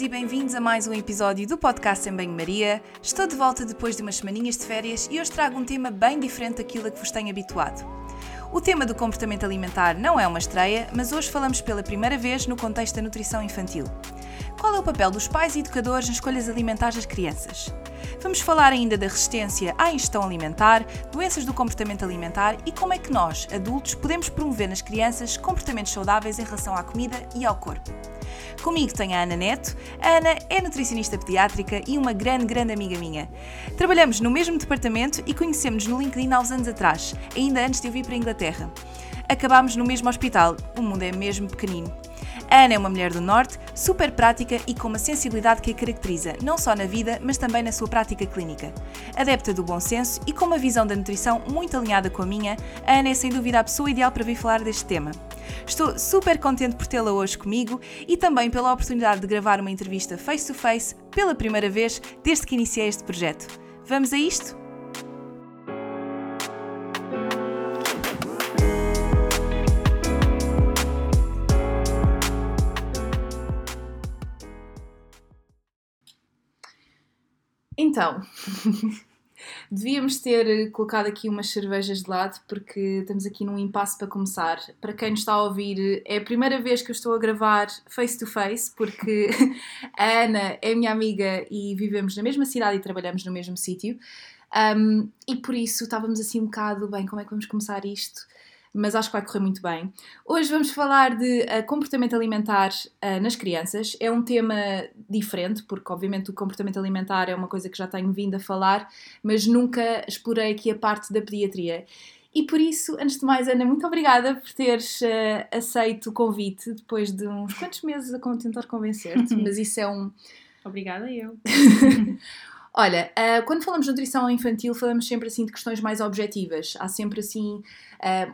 Todos e bem-vindos a mais um episódio do podcast em Banho-Maria. Estou de volta depois de umas semaninhas de férias e hoje trago um tema bem diferente daquilo a que vos tenho habituado. O tema do comportamento alimentar não é uma estreia, mas hoje falamos pela primeira vez no contexto da nutrição infantil. Qual é o papel dos pais e educadores nas escolhas alimentares das crianças? Vamos falar ainda da resistência à ingestão alimentar, doenças do comportamento alimentar e como é que nós, adultos, podemos promover nas crianças comportamentos saudáveis em relação à comida e ao corpo. Comigo tenho a Ana Neto. A Ana é nutricionista pediátrica e uma grande, grande amiga minha. Trabalhamos no mesmo departamento e conhecemos-nos no LinkedIn há uns anos atrás, ainda antes de eu vir para a Inglaterra. Acabámos no mesmo hospital, o mundo é mesmo pequenino. A Ana é uma mulher do Norte, super prática e com uma sensibilidade que a caracteriza, não só na vida, mas também na sua prática clínica. Adepta do bom senso e com uma visão da nutrição muito alinhada com a minha, a Ana é sem dúvida a pessoa ideal para vir falar deste tema. Estou super contente por tê-la hoje comigo e também pela oportunidade de gravar uma entrevista face to face pela primeira vez desde que iniciei este projeto. Vamos a isto? Então, devíamos ter colocado aqui umas cervejas de lado porque estamos aqui num impasse para começar. Para quem nos está a ouvir, é a primeira vez que eu estou a gravar face to face porque a Ana é minha amiga e vivemos na mesma cidade e trabalhamos no mesmo sítio. Um, e por isso estávamos assim um bocado bem, como é que vamos começar isto? Mas acho que vai correr muito bem. Hoje vamos falar de uh, comportamento alimentar uh, nas crianças. É um tema diferente, porque obviamente o comportamento alimentar é uma coisa que já tenho vindo a falar, mas nunca explorei aqui a parte da pediatria. E por isso, antes de mais, Ana, muito obrigada por teres uh, aceito o convite depois de uns quantos meses a tentar convencer-te, mas isso é um. Obrigada, eu. Olha, uh, quando falamos de nutrição infantil, falamos sempre assim de questões mais objetivas. Há sempre assim uh,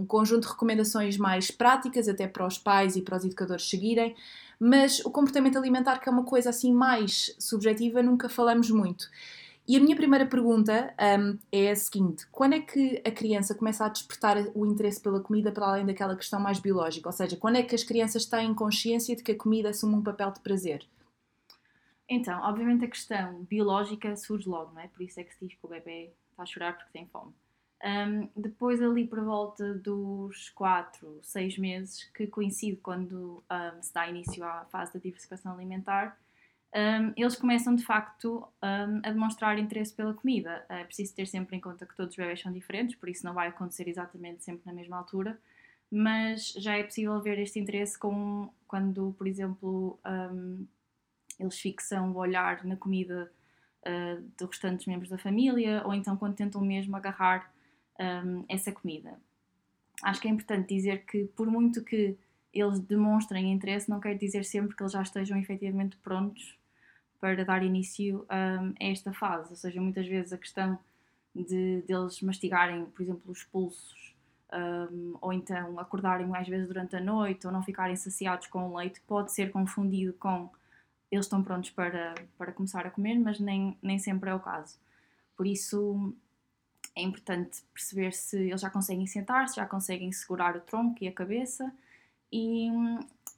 um conjunto de recomendações mais práticas, até para os pais e para os educadores seguirem, mas o comportamento alimentar, que é uma coisa assim mais subjetiva, nunca falamos muito. E a minha primeira pergunta um, é a seguinte: quando é que a criança começa a despertar o interesse pela comida para além daquela questão mais biológica? Ou seja, quando é que as crianças têm consciência de que a comida assume um papel de prazer? Então, obviamente a questão biológica surge logo, não é? Por isso é que se diz que o bebê está a chorar porque tem fome. Um, depois, ali por volta dos 4, 6 meses, que coincide quando um, se dá início à fase da diversificação alimentar, um, eles começam de facto a demonstrar interesse pela comida. É preciso ter sempre em conta que todos os bebés são diferentes, por isso não vai acontecer exatamente sempre na mesma altura, mas já é possível ver este interesse com, quando, por exemplo, eles fixam o olhar na comida uh, dos restantes membros da família ou então quando tentam mesmo agarrar um, essa comida. Acho que é importante dizer que, por muito que eles demonstrem interesse, não quer dizer sempre que eles já estejam efetivamente prontos para dar início um, a esta fase. Ou seja, muitas vezes a questão de deles mastigarem, por exemplo, os pulsos, um, ou então acordarem mais vezes durante a noite, ou não ficarem saciados com o leite, pode ser confundido com eles estão prontos para, para começar a comer, mas nem, nem sempre é o caso. Por isso é importante perceber se eles já conseguem sentar, se já conseguem segurar o tronco e a cabeça e,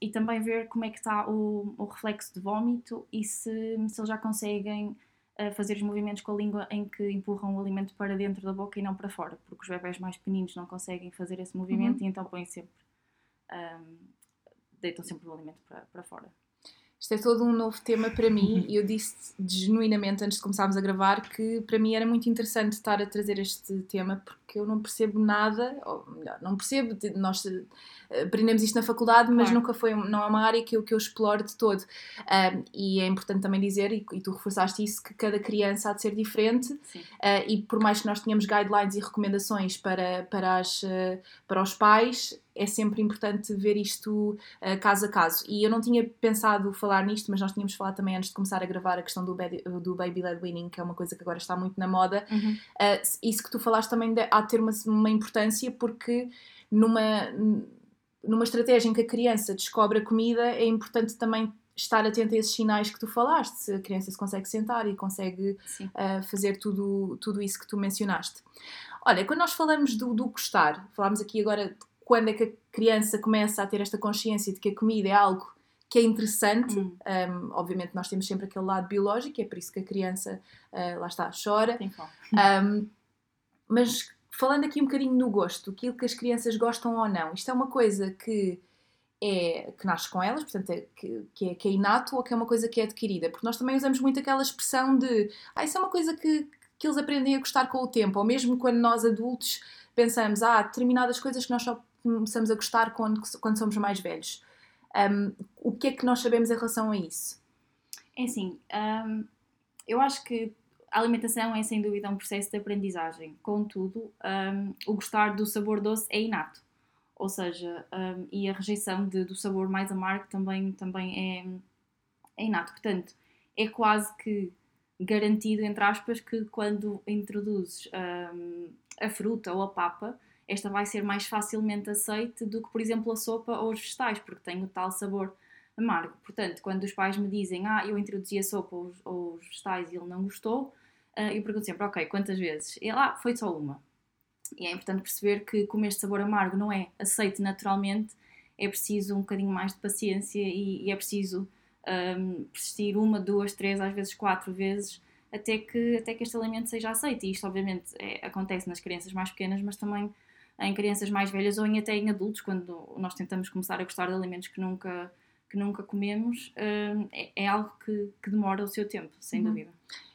e também ver como é que está o, o reflexo de vômito e se, se eles já conseguem uh, fazer os movimentos com a língua em que empurram o alimento para dentro da boca e não para fora, porque os bebés mais pequeninos não conseguem fazer esse movimento uhum. e então põem sempre, um, deitam sempre o alimento para, para fora. Isto é todo um novo tema para mim e eu disse genuinamente antes de começarmos a gravar que para mim era muito interessante estar a trazer este tema porque eu não percebo nada, ou melhor, não percebo, nós eh, aprendemos isto na faculdade, mas claro. nunca foi, não é uma área que eu, que eu exploro de todo. Um, e é importante também dizer, e, e, tu reforçaste isso, que cada criança há de ser diferente uh, e por mais que nós tenhamos guidelines e recomendações para, para, as, uh, para os pais, é sempre importante ver isto uh, caso a caso. E eu não tinha pensado falar nisto, mas nós tínhamos falado também antes de começar a gravar a questão do, baby, do baby led weaning, que é uma coisa que agora está muito na moda. Uhum. Uh, isso que tu falaste também há de ter uma, uma importância, porque numa, numa estratégia em que a criança descobre a comida, é importante também estar atento a esses sinais que tu falaste, se a criança se consegue sentar e consegue uh, fazer tudo, tudo isso que tu mencionaste. Olha, quando nós falamos do, do gostar, falámos aqui agora quando é que a criança começa a ter esta consciência de que a comida é algo que é interessante. Hum. Um, obviamente, nós temos sempre aquele lado biológico, é por isso que a criança, uh, lá está, chora. Um, mas falando aqui um bocadinho no gosto, aquilo que as crianças gostam ou não, isto é uma coisa que é que nasce com elas, portanto, é, que, que, é, que é inato ou que é uma coisa que é adquirida? Porque nós também usamos muito aquela expressão de ah, isso é uma coisa que, que eles aprendem a gostar com o tempo, ou mesmo quando nós adultos pensamos, ah, determinadas coisas que nós só começamos a gostar quando, quando somos mais velhos. Um, o que é que nós sabemos em relação a isso? É assim, um, eu acho que a alimentação é sem dúvida um processo de aprendizagem. Contudo, um, o gostar do sabor doce é inato. Ou seja, e a rejeição de, do sabor mais amargo também, também é, é inato. Portanto, é quase que garantido, entre aspas, que quando introduzes a fruta ou a papa, esta vai ser mais facilmente aceite do que, por exemplo, a sopa ou os vegetais, porque tem o tal sabor amargo. Portanto, quando os pais me dizem, ah, eu introduzi a sopa ou os, vegetais e ele não gostou, uh, eu pergunto sempre, ok, quantas vezes? E lá, ah, foi só uma. E é importante perceber que, como este sabor amargo não é aceite naturalmente, é preciso um bocadinho mais de paciência e, e é preciso um, persistir uma, duas, três, às vezes quatro vezes até que, até que este alimento seja aceito. E isto, obviamente, é, acontece nas crianças mais pequenas, mas também em crianças mais velhas ou em, até em adultos, quando nós tentamos começar a gostar de alimentos que nunca, que nunca comemos, hum, é, é algo que, que, demora o seu tempo, sem uhum. dúvida.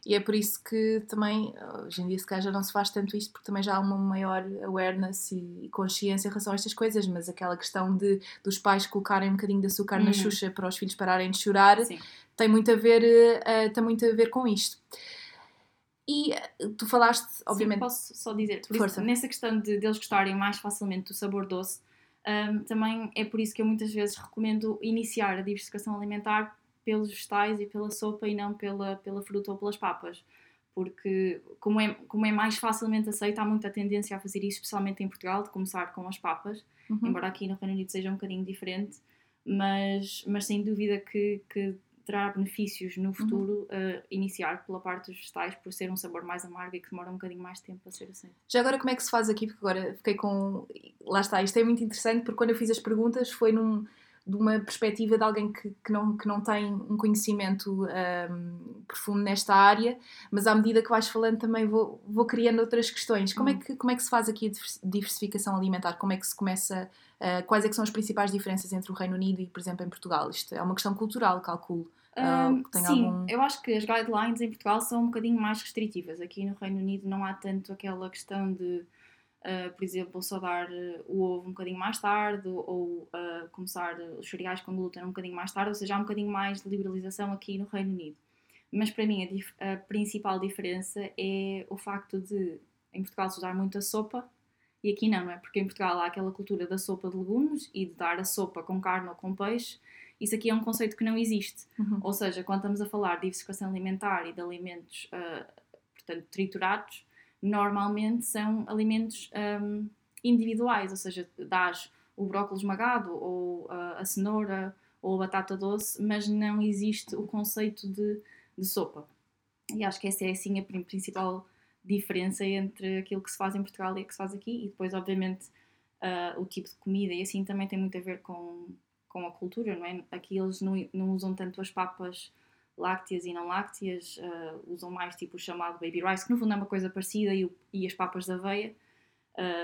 E é por isso que também, hoje em dia, se calhar já não se faz tanto isto, porque também já há uma maior awareness e consciência em relação a estas coisas, mas aquela questão de dos pais colocarem um bocadinho de açúcar uhum. na xuxa para os filhos pararem de chorar, Sim. tem muito a ver, uh, tem muito a ver com isto. E eh, tu falaste, obviamente. Sim, posso só dizer, por Força. Isso, nessa questão de, de eles gostarem mais facilmente do sabor doce, um, também é por isso que eu muitas vezes recomendo iniciar a diversificação alimentar pelos vegetais e pela sopa e não pela, pela fruta ou pelas papas. Porque, como é, como é mais facilmente aceito, há muita tendência a fazer isso, especialmente em Portugal, de começar com as papas, uhum. embora aqui no Reino Unido seja um bocadinho diferente, mas, mas sem dúvida que, que terá benefícios no uhum. futuro uhum. uh, iniciar pela parte dos vegetais por ser um sabor mais amargo e que demora um bocadinho mais tempo a ser aceito. Já agora como é que se faz aqui? Porque agora fiquei com... Lá está, isto é muito interessante porque quando eu fiz as perguntas foi num, de uma perspectiva de alguém que, que, não, que não tem um conhecimento um, profundo nesta área, mas à medida que vais falando também vou, vou criando outras questões. Como, é uhum. é que, como é que se faz aqui a diversificação alimentar? Como é que se começa... Uh, quais é que são as principais diferenças entre o Reino Unido e, por exemplo, em Portugal? Isto é uma questão cultural, calculo. Um, sim, algum... eu acho que as guidelines em Portugal são um bocadinho mais restritivas. Aqui no Reino Unido não há tanto aquela questão de, uh, por exemplo, só dar uh, o ovo um bocadinho mais tarde ou uh, começar os cereais com glúten um bocadinho mais tarde, ou seja, há um bocadinho mais de liberalização aqui no Reino Unido. Mas para mim a, dif a principal diferença é o facto de em Portugal se usar muito a sopa e aqui não, não é? Porque em Portugal há aquela cultura da sopa de legumes e de dar a sopa com carne ou com peixe isso aqui é um conceito que não existe. Uhum. Ou seja, quando estamos a falar de diversificação alimentar e de alimentos, uh, portanto, triturados, normalmente são alimentos um, individuais, ou seja, dás o brócolis esmagado ou uh, a cenoura ou a batata doce, mas não existe o conceito de, de sopa. E acho que essa é assim a principal diferença entre aquilo que se faz em Portugal e o que se faz aqui, e depois, obviamente, uh, o tipo de comida e assim também tem muito a ver com, com a cultura, não é? Aqui eles não, não usam tanto as papas lácteas e não lácteas, uh, usam mais tipo o chamado baby rice, que no fundo é uma coisa parecida, e, o, e as papas de aveia,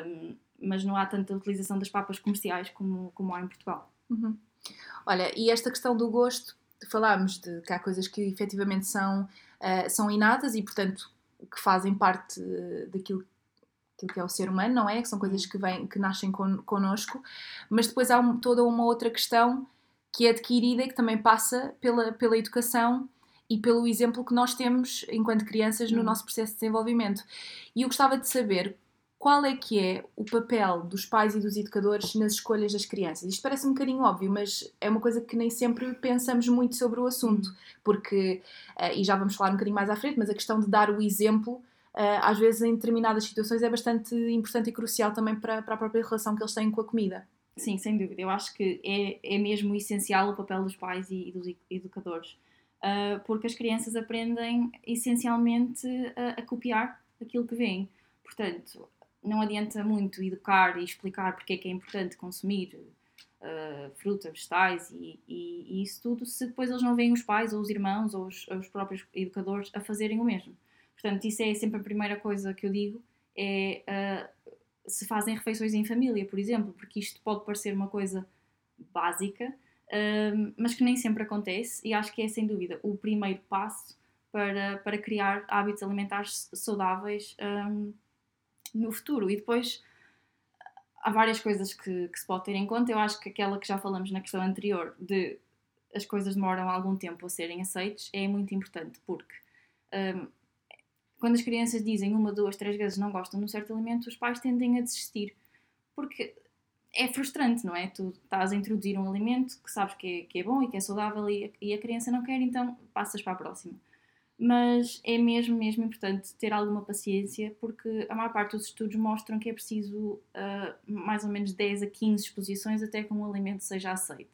um, mas não há tanta utilização das papas comerciais como, como há em Portugal. Uhum. Olha, e esta questão do gosto, falámos de que há coisas que efetivamente são, uh, são inatas e, portanto, que fazem parte daquilo aquilo que é o ser humano, não é? Que são coisas que, vêm, que nascem con, connosco, mas depois há um, toda uma outra questão que é adquirida e que também passa pela, pela educação e pelo exemplo que nós temos enquanto crianças no nosso processo de desenvolvimento. E eu gostava de saber qual é que é o papel dos pais e dos educadores nas escolhas das crianças? Isto parece um bocadinho óbvio, mas é uma coisa que nem sempre pensamos muito sobre o assunto, porque, uh, e já vamos falar um bocadinho mais à frente, mas a questão de dar o exemplo às vezes em determinadas situações é bastante importante e crucial também para, para a própria relação que eles têm com a comida. Sim, sem dúvida. Eu acho que é, é mesmo essencial o papel dos pais e, e dos educadores, uh, porque as crianças aprendem essencialmente a, a copiar aquilo que veem. Portanto, não adianta muito educar e explicar porque é que é importante consumir uh, fruta, vegetais e, e, e, isso tudo se depois eles não veem os pais ou os irmãos ou os, os próprios educadores a fazerem o mesmo. Portanto, isso é sempre a primeira coisa que eu digo, é uh, se fazem refeições em família, por exemplo, porque isto pode parecer uma coisa básica, uh, mas que nem sempre acontece e acho que é sem dúvida o primeiro passo para, para criar hábitos alimentares saudáveis um, no futuro. E depois há várias coisas que, que se pode ter em conta. Eu acho que aquela que já falamos na questão anterior, de as coisas demoram algum tempo a serem aceites, é muito importante, porque um, quando as crianças dizem uma, duas, três vezes não gostam de um certo alimento, os pais tendem a desistir. Porque é frustrante, não é? Tu estás a introduzir um alimento que sabes que é, que é bom e que é saudável e a, e a criança não quer, então passas para a próxima. Mas é mesmo, mesmo importante ter alguma paciência, porque a maior parte dos estudos mostram que é preciso uh, mais ou menos 10 a 15 exposições até que um alimento seja aceito.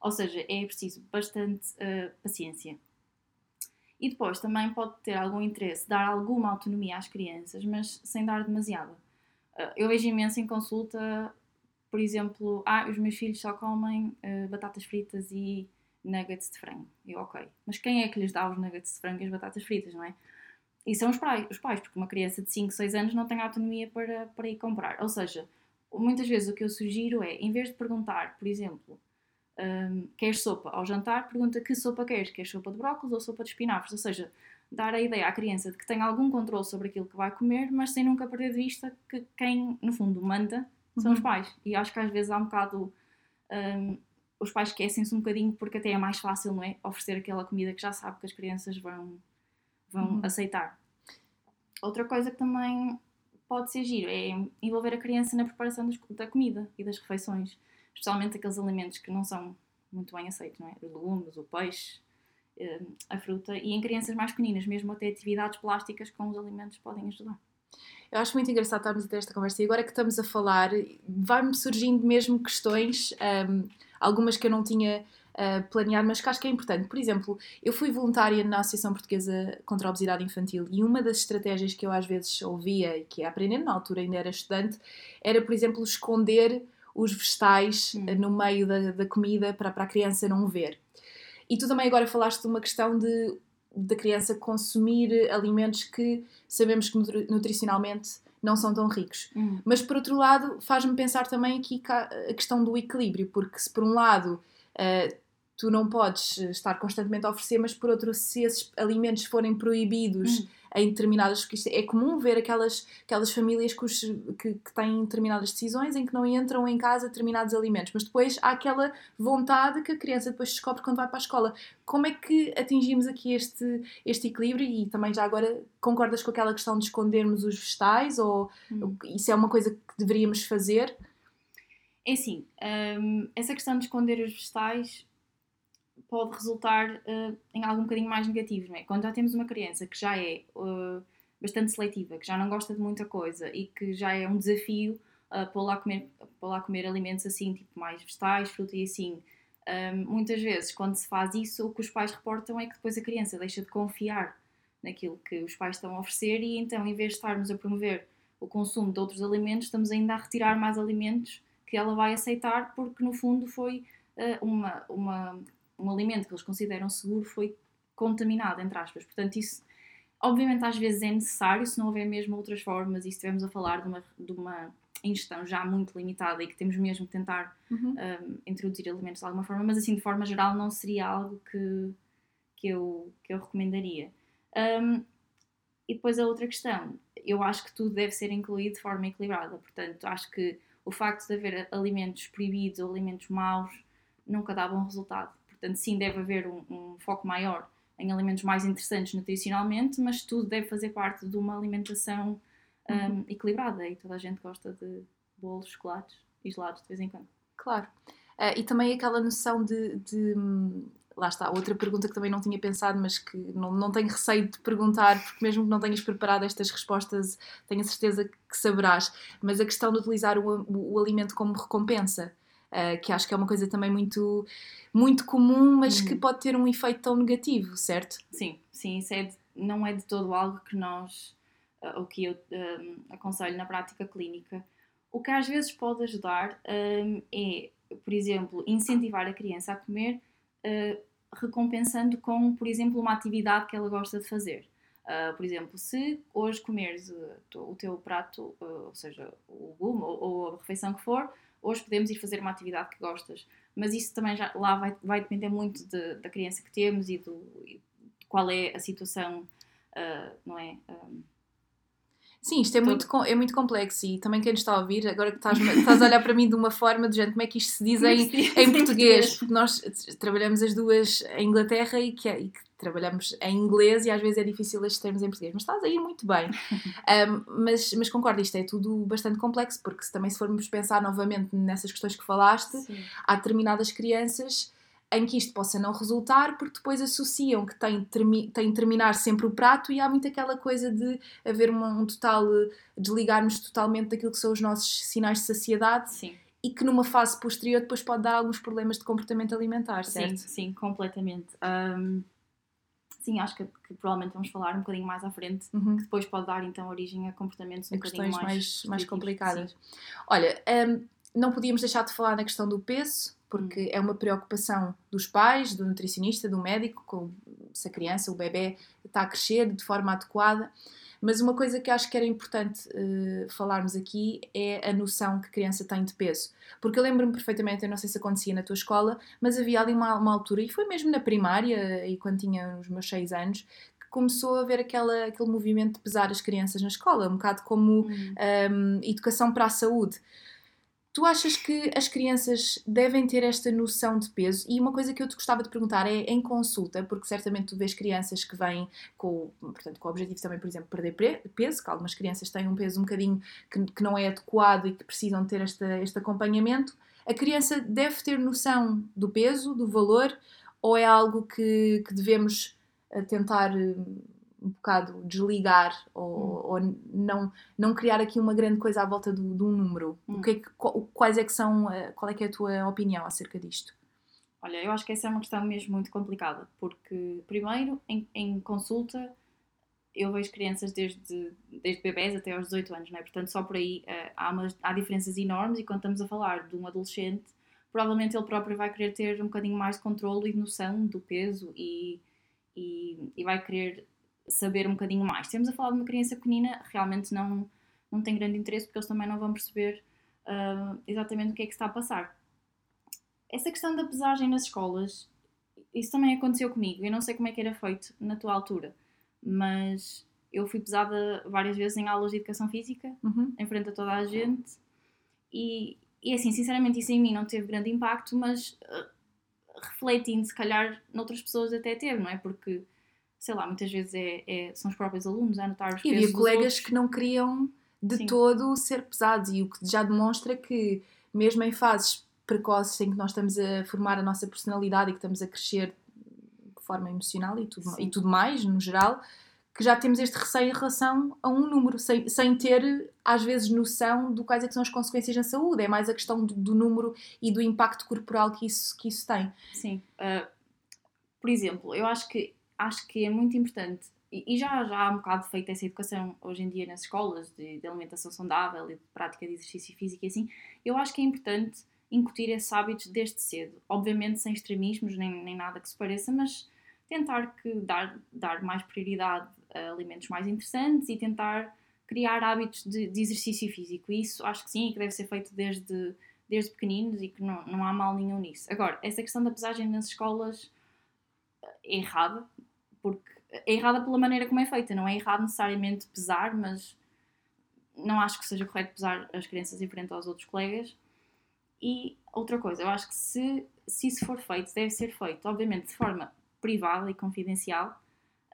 Ou seja, é preciso bastante uh, paciência. E depois também pode ter algum interesse dar alguma autonomia às crianças, mas sem dar demasiada. Ah, eu vejo imenso em consulta, por exemplo, ah, os meus filhos só comem uh, batatas fritas e nuggets de frango. E ok, mas quem é que lhes dá os nuggets de frango e as batatas fritas, não é? E são os pais, os pais porque uma criança de 5, 6 anos não tem autonomia para, para ir comprar. Ou seja, muitas vezes o que eu sugiro é, em vez de perguntar, por exemplo, um, queres sopa ao jantar, pergunta que sopa queres, queres sopa de brócolis ou sopa de espinafres, ou seja, dar a ideia à criança de que tem algum controle sobre aquilo que vai comer, mas sem nunca perder de vista que quem, no fundo, manda são uhum. os pais. E acho que às vezes há um bocado. Um, os pais esquecem-se um bocadinho porque até é mais fácil, não é? Oferecer aquela comida que já sabe que as crianças vão, vão uhum. aceitar. Outra coisa que também pode ser giro é envolver a criança na preparação da comida e das refeições especialmente aqueles alimentos que não são muito bem aceitos, não é? Os legumes, o peixe, eh, a fruta, e em crianças mais pequeninas, mesmo até atividades plásticas com os alimentos podem ajudar. Eu acho muito engraçado estarmos a ter esta conversa e agora que estamos a falar, vai-me surgindo mesmo questões, um, algumas que eu não tinha uh, planeado, mas que acho que é importante. Por exemplo, eu fui voluntária na Associação Portuguesa contra a Obesidade Infantil e uma das estratégias que eu às vezes ouvia e que ia aprendendo na altura ainda era estudante, era, por exemplo, esconder os vegetais hum. no meio da, da comida para, para a criança não ver. E tu também agora falaste de uma questão de da criança consumir alimentos que sabemos que nutricionalmente não são tão ricos. Hum. Mas por outro lado, faz-me pensar também aqui a questão do equilíbrio, porque se por um lado uh, tu não podes estar constantemente a oferecer, mas por outro, se esses alimentos forem proibidos hum em determinadas. Porque é comum ver aquelas, aquelas famílias que, os, que, que, têm determinadas decisões em que não entram em casa determinados alimentos, mas depois há aquela vontade que a criança depois descobre quando vai para a escola. Como é que atingimos aqui este, este equilíbrio? E também já agora concordas com aquela questão de escondermos os vegetais? Ou hum. isso é uma coisa que deveríamos fazer? É assim, hum, essa questão de esconder os vegetais pode resultar uh, em algo um bocadinho mais negativo, não é? Quando já temos uma criança que já é uh, bastante seletiva, que já não gosta de muita coisa e que já é um desafio uh, pôr, lá comer, pôr lá comer alimentos assim, tipo mais vegetais, fruta e assim, um, muitas vezes quando se faz isso, o que os pais reportam é que depois a criança deixa de confiar naquilo que os pais estão a oferecer e então, em vez de estarmos a promover o consumo de outros alimentos, estamos ainda a retirar mais alimentos que ela vai aceitar porque no fundo foi uma, uma um alimento que eles consideram seguro foi contaminado, entre aspas. Portanto, isso obviamente às vezes é necessário se não houver mesmo outras formas e se estivermos a falar de uma, de uma ingestão já muito limitada e que temos mesmo que tentar Uhum. um, introduzir alimentos de alguma forma, mas assim de forma geral não seria algo que, que, eu, que eu recomendaria. Um, e depois a outra questão, eu acho que tudo deve ser incluído de forma equilibrada, portanto acho que o facto de haver alimentos proibidos ou alimentos maus nunca dá bom resultado. Portanto, sim, deve haver um, um foco maior em alimentos mais interessantes nutricionalmente, mas tudo deve fazer parte de uma alimentação um, Uhum. equilibrada e toda a gente gosta de bolos, chocolates e gelados de vez em quando. Claro. Ah, e também aquela noção de, de, hum, Lá está, outra pergunta que também não tinha pensado, mas que não, não tenho receio de perguntar, porque mesmo que não tenhas preparado estas respostas, tenho a certeza que saberás. Mas a questão de utilizar o, o, o alimento como recompensa, ah, que acho que é uma coisa também muito, muito comum, mas que Uhum. pode ter um efeito tão negativo, certo? Sim, sim, isso é de- não é de todo algo que nós, ah, o que eu ah, aconselho na prática clínica. O que às vezes pode ajudar ah, é, por exemplo, incentivar a criança a comer ah, recompensando com, por exemplo, uma atividade que ela gosta de fazer. Ah, por exemplo, se hoje comeres o teu prato, ah, ou seja, o legume ou, ou a refeição que for, hoje podemos ir fazer uma atividade que gostas. Mas isso também já lá vai, vai depender muito de- da criança que temos e do e qual é a situação, ah, não é? Ah, Sim, isto é Todo- muito, é muito complexo e também quem nos está a ouvir, agora que estás, estás a olhar para mim de uma forma de gente, como é que isto se diz é em, em português, porque nós trabalhamos as duas em Inglaterra e que, e que trabalhamos em inglês e às vezes é difícil estes termos em português, mas estás a ir muito bem. Um, mas, mas concordo, isto é tudo bastante complexo, porque se, também se formos pensar novamente nessas questões que falaste, Sim. há determinadas crianças em que isto possa não resultar, porque depois associam que tem, tem de terminar sempre o prato e há muito aquela coisa de haver uma- um total, eh, desligarmos totalmente daquilo que são os nossos sinais de saciedade Sim, e que numa fase posterior depois pode dar alguns problemas de comportamento alimentar, sim, certo? sim, completamente. Ahm, sim, acho que, que provavelmente vamos falar um bocadinho mais à frente, Uhum. que depois pode dar então origem a comportamentos um a bocadinho mais, mais, mais. Sim. Olha, hum, não podíamos deixar de falar na questão do peso, porque é uma preocupação dos pais, do nutricionista, do médico, com se a criança, o bebê, está a crescer de forma adequada. Mas uma coisa que acho que era importante eh, falarmos aqui é a noção que a criança tem de peso. Porque eu lembro-me perfeitamente, eu não sei se acontecia na tua escola, mas havia ali uma, uma altura, e foi mesmo na primária, e quando tinha os meus seis anos, que começou a haver aquela, aquele movimento de pesar as crianças na escola, um bocado como Hum. um, educação para a saúde. Tu achas que as crianças devem ter esta noção de peso? E uma coisa que eu te gostava de perguntar é em consulta, porque certamente tu vês crianças que vêm com, portanto, com o objetivo também, por exemplo, perder peso, que algumas crianças têm um peso um bocadinho que, que não é adequado e que precisam ter este, este acompanhamento. A criança deve ter noção do peso, do valor, ou é algo que, que devemos eh, tentar eh, um bocado desligar ou, ou não, não criar aqui uma grande coisa à volta do, de um número? O Hum. que é que- qual- quais é que são, eh, qual é que é a tua opinião acerca disto? Olha, eu acho que essa é uma questão mesmo muito complicada, porque, primeiro, em, em consulta, eu vejo crianças desde, desde bebés até aos 18 anos, não é? Portanto, só por aí eh, há, umas- há diferenças enormes e quando estamos a falar de um adolescente, provavelmente ele próprio vai querer ter um bocadinho mais de controle e noção do peso e, e, e vai querer saber um bocadinho mais. Se Estamos a falar de uma criança pequenina, realmente não, não tem grande interesse porque eles também não vão perceber ah, exatamente o que é que está a passar. Essa questão da pesagem nas escolas, isso também aconteceu comigo. Eu não sei como é que era feito na tua altura, mas eu fui pesada várias vezes em aulas de educação física, Uhum. em frente a toda a gente, e, e assim, sinceramente, isso em mim não teve grande impacto, mas uh, refletindo, se calhar, noutras pessoas até teve, não é? Porque, sei lá, muitas vezes é, é- são os próprios alunos a anotar os E havia pesos dos colegas outros. que não queriam de Sim. todo ser pesados, e o que já demonstra que, mesmo em fases precoces em que nós estamos a formar a nossa personalidade e que estamos a crescer de forma emocional e tudo, Sim. e tudo mais, no geral, que já temos este receio em relação a um número, sem, sem ter, às vezes, noção do quais é são as consequências na saúde. É mais a questão do, do número e do impacto corporal que isso, que isso tem. Sim. Uh, por exemplo, eu acho que, acho que é muito importante, e, e já, já há um bocado feita essa educação hoje em dia nas escolas, de, de alimentação saudável e de prática de exercício físico e assim, eu acho que é importante incutir esses hábitos desde cedo. Obviamente sem extremismos, nem, nem nada que se pareça, mas tentar que dar, dar mais prioridade a alimentos mais interessantes e tentar criar hábitos de, de, exercício físico. Isso acho que sim, que deve ser feito desde, desde pequeninos e que não, não há mal nenhum nisso. Agora, essa questão da pesagem nas escolas é errada, porque é errada pela maneira como é feita, não é errado necessariamente pesar, mas não acho que seja correto pesar as crianças em frente aos outros colegas. E outra coisa, eu acho que se, se isso for feito, deve ser feito, obviamente, de forma privada e confidencial,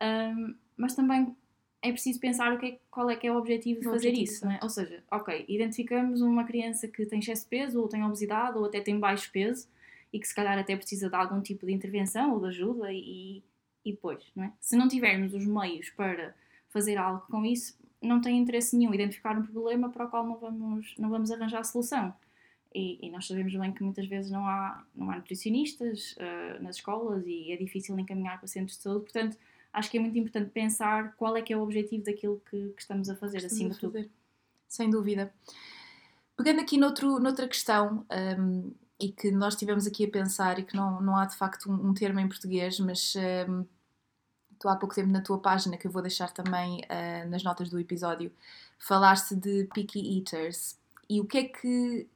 um, mas também é preciso pensar o que é, qual é que é o objetivo de o fazer objetivo, isso, é? Ou seja, ok, identificamos uma criança que tem excesso de peso, ou tem obesidade, ou até tem baixo peso, e que se calhar até precisa de algum tipo de intervenção ou de ajuda, e, e depois, não é? Se não tivermos os meios para fazer algo com isso, não tem interesse nenhum identificar um problema para o qual não vamos, não vamos arranjar a solução. E, e nós sabemos bem que muitas vezes não há, não há nutricionistas uh, nas escolas e é difícil encaminhar pacientes de saúde, portanto, acho que é muito importante pensar qual é que é o objetivo daquilo que, que estamos a fazer, estamos acima de tudo. Sem dúvida. Pegando aqui noutro, noutra questão, um, e que nós estivemos aqui a pensar, e que não, não há de facto um, um termo em português, mas um, tu há pouco tempo na tua página, que eu vou deixar também uh, nas notas do episódio, falaste de picky eaters. E o que é que.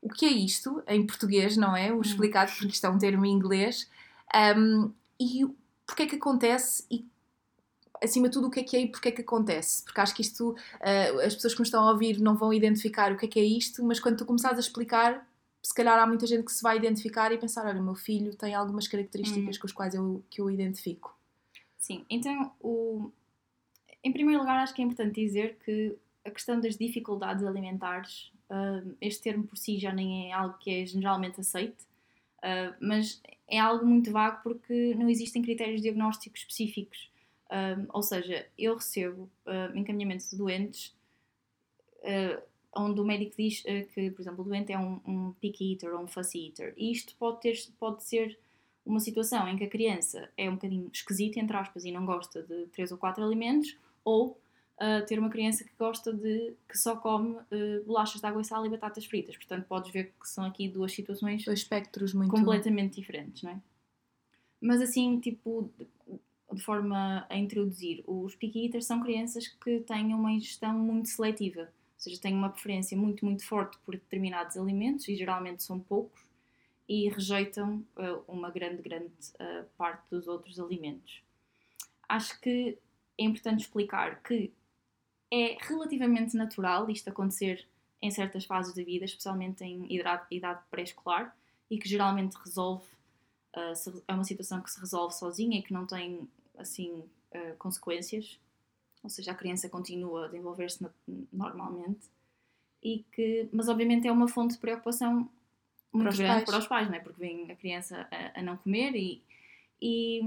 O que é isto em português, não é? O hum. explicado, porque isto é um termo em inglês. Um, e porque é que acontece e acima de tudo, o que é que é e porque é que acontece. Porque acho que isto, uh, as pessoas que me estão a ouvir não vão identificar o que é que é isto, mas quando tu começares a explicar, se calhar há muita gente que se vai identificar e pensar: olha, o meu filho tem algumas características uhum. com as quais eu, que eu identifico. Sim, então, o... em primeiro lugar, acho que é importante dizer que a questão das dificuldades alimentares, uh, este termo por si já nem é algo que é generalmente aceito, uh, mas é algo muito vago porque não existem critérios diagnósticos específicos. Uh, ou seja, eu recebo encaminhamentos de doentes onde o médico diz que, por exemplo, o doente é um, um picky eater ou um fussy eater. E isto pode, ter, pode ser uma situação em que a criança é um bocadinho esquisita, entre aspas, e não gosta de três ou quatro alimentos, ou uh, ter uma criança que gosta de, que só come uh, bolachas de água e sal e batatas fritas. Portanto, podes ver que são aqui duas situações dois espectros muito completamente diferentes, não é? Mas assim, tipo, de, forma a introduzir, os picky eaters são crianças que têm uma ingestão muito seletiva, ou seja, têm uma preferência muito, muito forte por determinados alimentos, e geralmente são poucos, e rejeitam uh, uma grande, grande uh, parte dos outros alimentos. Acho que é importante explicar que é relativamente natural isto acontecer em certas fases da vida, especialmente em idade, idade pré-escolar, e que geralmente resolve, uh, é uma situação que se resolve sozinha e que não tem assim consequências, ou seja, a criança continua a desenvolver-se normalmente, e que, mas obviamente é uma fonte de preocupação para grande para os pais, não é? Porque vem a criança a, a não comer e, e,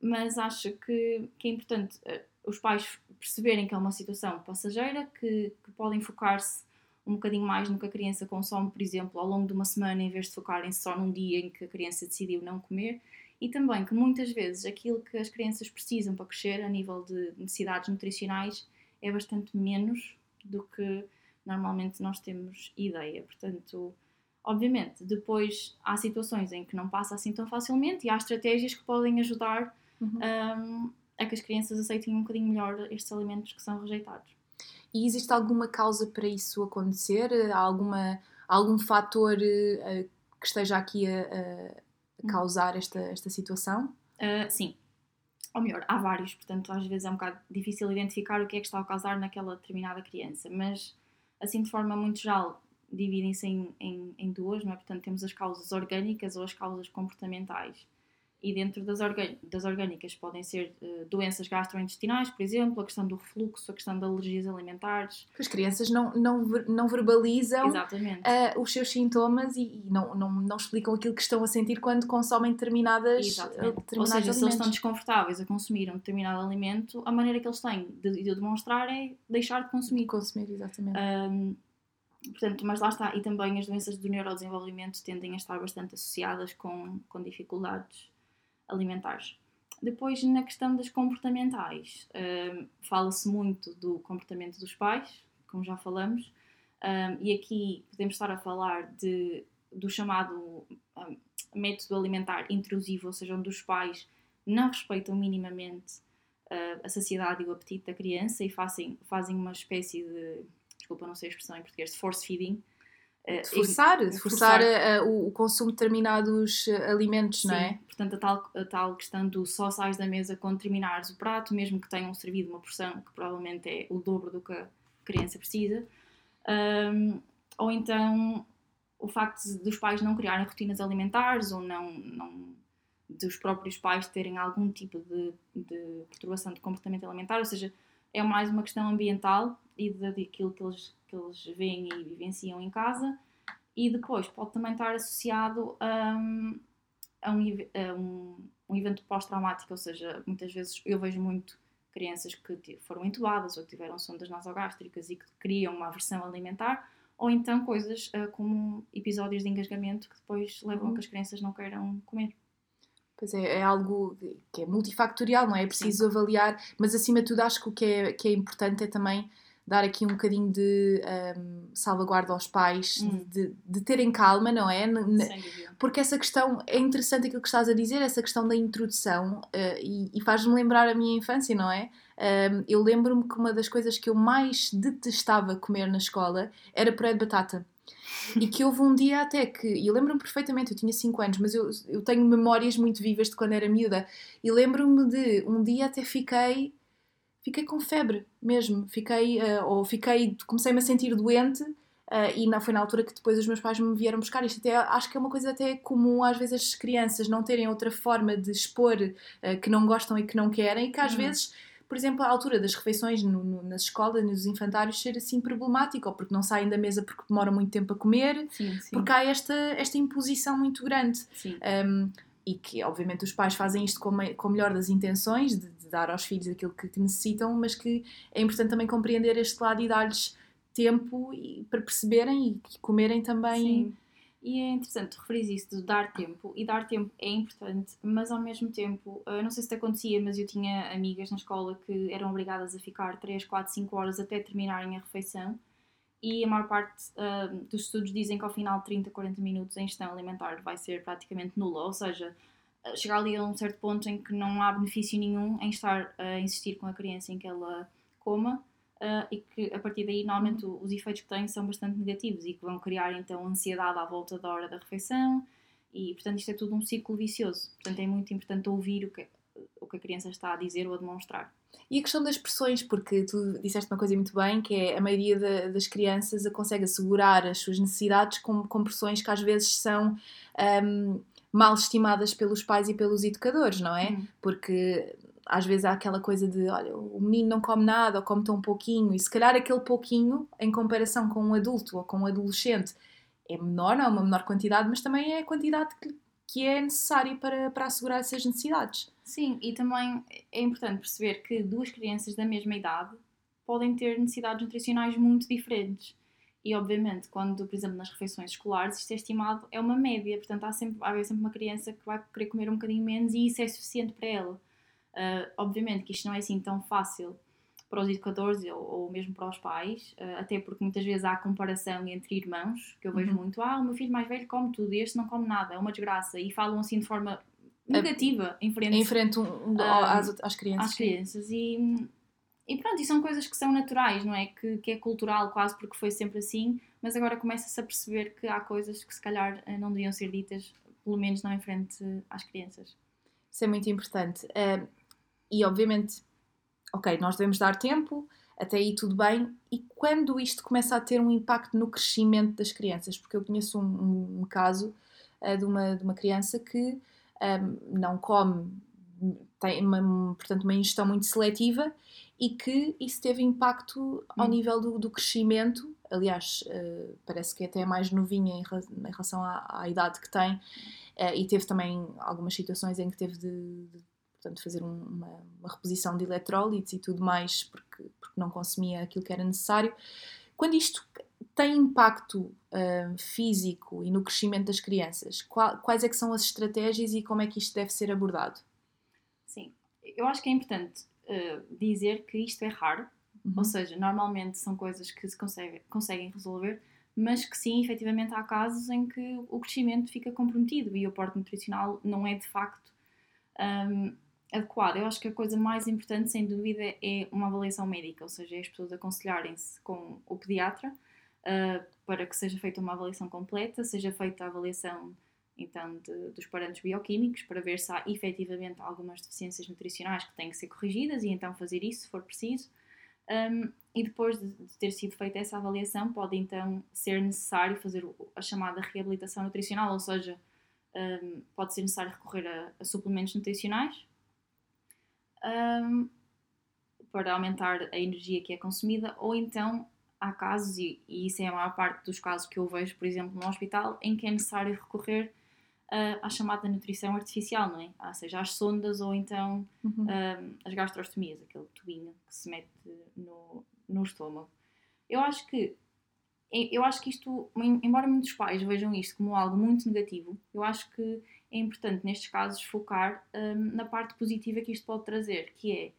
mas acho que, que é importante uh, os pais perceberem que é uma situação passageira, que, que podem focar-se um bocadinho mais no que a criança consome, por exemplo, ao longo de uma semana, em vez de focarem só num dia em que a criança decidiu não comer, e também que muitas vezes aquilo que as crianças precisam para crescer a nível de necessidades nutricionais é bastante menos do que normalmente nós temos ideia. Portanto, Obviamente, depois há situações em que não passa assim tão facilmente e há estratégias que podem ajudar uhum. um, a que as crianças aceitem um bocadinho melhor estes alimentos que são rejeitados. E existe alguma causa para isso acontecer? Há alguma, algum fator uh, que esteja aqui a, a hum. causar esta, esta situação? Uh, sim. Ou melhor, há vários, portanto, às vezes é um bocado difícil identificar o que é que está a causar naquela determinada criança, mas assim de forma muito geral, dividem-se em, em, em, duas, não é? Portanto, temos as causas orgânicas ou as causas comportamentais. E dentro das, das orgânicas podem ser uh, doenças gastrointestinais, por exemplo, a questão do refluxo, a questão de alergias alimentares. As crianças não, não, não verbalizam uh, os seus sintomas e, e, não, não, não explicam aquilo que estão a sentir quando consomem determinadas, Exatamente. determinados Ou seja, alimentos. se eles estão desconfortáveis a consumir um determinado alimento, a maneira que eles têm de, de demonstrar é deixar de consumir. De consumir, exatamente. Um, Portanto, mas lá está, e também as doenças do neurodesenvolvimento tendem a estar bastante associadas com, com dificuldades alimentares. Depois, na questão das comportamentais, um, fala-se muito do comportamento dos pais, como já falamos, um, e aqui podemos estar a falar de, do chamado um, método alimentar intrusivo, ou seja, onde os pais não respeitam minimamente uh, a saciedade e o apetite da criança e fazem, fazem uma espécie de, desculpa, não sei a expressão em português, force feeding. Uh, forçar, forçar, forçar a, a, o, consumo de determinados alimentos, Sim, não é? Portanto, a tal, a tal questão do só sais da mesa quando terminares o prato, mesmo que tenham servido uma porção que provavelmente é o dobro do que a criança precisa. Um, ou então o facto dos pais não criarem rotinas alimentares ou não, não dos próprios pais terem algum tipo de, de perturbação de comportamento alimentar, ou seja, é mais uma questão ambiental e daquilo que eles, que eles veem e vivenciam em casa e depois pode também estar associado a, a, um, a um, um evento pós-traumático, ou seja, muitas vezes eu vejo muito crianças que foram entubadas ou tiveram sondas nasogástricas e que criam uma aversão alimentar ou então coisas uh, como episódios de engasgamento que depois levam uhum. a que as crianças não queiram comer. Pois é, é algo que é multifactorial, não é? É preciso Sim. avaliar, mas acima de tudo acho que o que é, que é importante é também dar aqui um bocadinho de um, salvaguarda aos pais, hum. de, de, terem calma, não é? Porque essa questão, é interessante aquilo que estás a dizer, essa questão da introdução, uh, e, e faz-me lembrar a minha infância, não é? Um, eu lembro-me que uma das coisas que eu mais detestava comer na escola era puré de batata. E que houve um dia até que, e eu lembro-me perfeitamente, eu tinha 5 anos, mas eu, eu tenho memórias muito vivas de quando era miúda, e lembro-me de um dia até fiquei, fiquei com febre mesmo, fiquei, uh, ou fiquei, comecei-me a sentir doente, uh, e não foi na altura que depois os meus pais me vieram buscar. Isto até, acho que é uma coisa até comum às vezes as crianças não terem outra forma de expor uh, que não gostam e que não querem, e que às uhum. vezes por exemplo, a altura das refeições no, no, nas escolas, nos infantários, ser assim problemático, ou porque não saem da mesa porque demoram muito tempo a comer, sim, sim. porque há esta, esta imposição muito grande. Um, e que, obviamente, os pais fazem isto com, com a melhor das intenções, de, de dar aos filhos aquilo que, que, necessitam, mas que é importante também compreender este lado e dar-lhes tempo e, para perceberem e, e comerem também. Sim e é interessante referir isso de dar tempo, e dar tempo é importante, mas ao mesmo tempo, uh, não sei se te acontecia, mas eu tinha amigas na escola que eram obrigadas a ficar 3, 4, 5 horas até terminarem a refeição, e a maior parte uh, dos estudos dizem que ao final de 30, 40 minutos a ingestão alimentar vai ser praticamente nula, ou seja, uh, chegar ali a um certo ponto em que não há benefício nenhum em estar a insistir com a criança em que ela coma, uh, e que a partir daí normalmente os efeitos que têm são bastante negativos e que vão criar então ansiedade à volta da hora da refeição e portanto isto é tudo um ciclo vicioso. Portanto é muito importante ouvir o que, o que a criança está a dizer ou a demonstrar. E a questão das pressões, porque tu disseste uma coisa muito bem, que é a maioria das crianças consegue assegurar as suas necessidades com, com pressões que às vezes são um, mal estimadas pelos pais e pelos educadores, não é? Hum. Porque às vezes há aquela coisa de, olha, o menino não come nada ou come tão pouquinho, e se calhar aquele pouquinho, em comparação com um adulto ou com um adolescente, é menor, não é uma menor quantidade, mas também é a quantidade que, que é necessária para, para assegurar essas necessidades. Sim, e também é importante perceber que duas crianças da mesma idade podem ter necessidades nutricionais muito diferentes. E obviamente, quando, por exemplo, nas refeições escolares, isto é estimado, é uma média, portanto há sempre, há sempre uma criança que vai querer comer um bocadinho menos e isso é suficiente para ela. Uh, obviamente que isto não é assim tão fácil para os educadores ou, ou mesmo para os pais, uh, até porque muitas vezes há comparação entre irmãos, que eu vejo uhum. muito, ah, o meu filho mais velho come tudo, este não come nada, é uma desgraça, e falam assim de forma negativa em frente, em frente um, um, às, às crianças. Às crianças. E, e pronto, e são coisas que são naturais, não é? Que, que é cultural quase porque foi sempre assim, mas agora começa-se a perceber que há coisas que se calhar eh, não deviam ser ditas, pelo menos não em frente às crianças. Isso é muito importante. Uh, e obviamente, ok, nós devemos dar tempo, até aí tudo bem. E quando isto começa a ter um impacto no crescimento das crianças? Porque eu conheço um, um caso uh, de, uma, de uma criança que um, ehm, não come, tem uma, portanto, uma ingestão muito seletiva e que isso teve impacto ao hum. nível do, do, crescimento. Aliás, uh, parece que é até é mais novinha em, em relação à, à, idade que tem, uh, e teve também algumas situações em que teve de, de portanto, fazer um, uma, uma, reposição de eletrólitos e tudo mais, porque, porque não consumia aquilo que era necessário. Quando isto tem impacto uh, físico e no crescimento das crianças, qual, quais é que são as estratégias e como é que isto deve ser abordado? Sim, eu acho que é importante uh, dizer que isto é raro, uhum. ou seja, normalmente são coisas que se consegue, conseguem resolver, mas que sim, efetivamente há casos em que o crescimento fica comprometido e o aporte nutricional não é de facto um, adequada. Eu acho que a coisa mais importante, sem dúvida, é uma avaliação médica, ou seja, é as pessoas aconselharem-se com o pediatra uh, para que seja feita uma avaliação completa, seja feita a avaliação então de, dos parâmetros bioquímicos para ver se há efetivamente algumas deficiências nutricionais que têm que ser corrigidas e então fazer isso se for preciso. Um, e depois de, ter sido feita essa avaliação, pode então ser necessário fazer a chamada reabilitação nutricional, ou seja, um, pode ser necessário recorrer a, a suplementos nutricionais um, para aumentar a energia que é consumida, ou então há casos, e, e, isso é a maior parte dos casos que eu vejo, por exemplo, no hospital, em que é necessário recorrer uh, à chamada nutrição artificial, não é? Ou seja, às sondas ou então uhum. uh, as gastrostomias, aquele tubinho que se mete no, no estômago. Eu acho que eu acho que isto, embora muitos pais vejam isto como algo muito negativo, eu acho que é importante nestes casos focar um, na parte positiva que isto pode trazer, que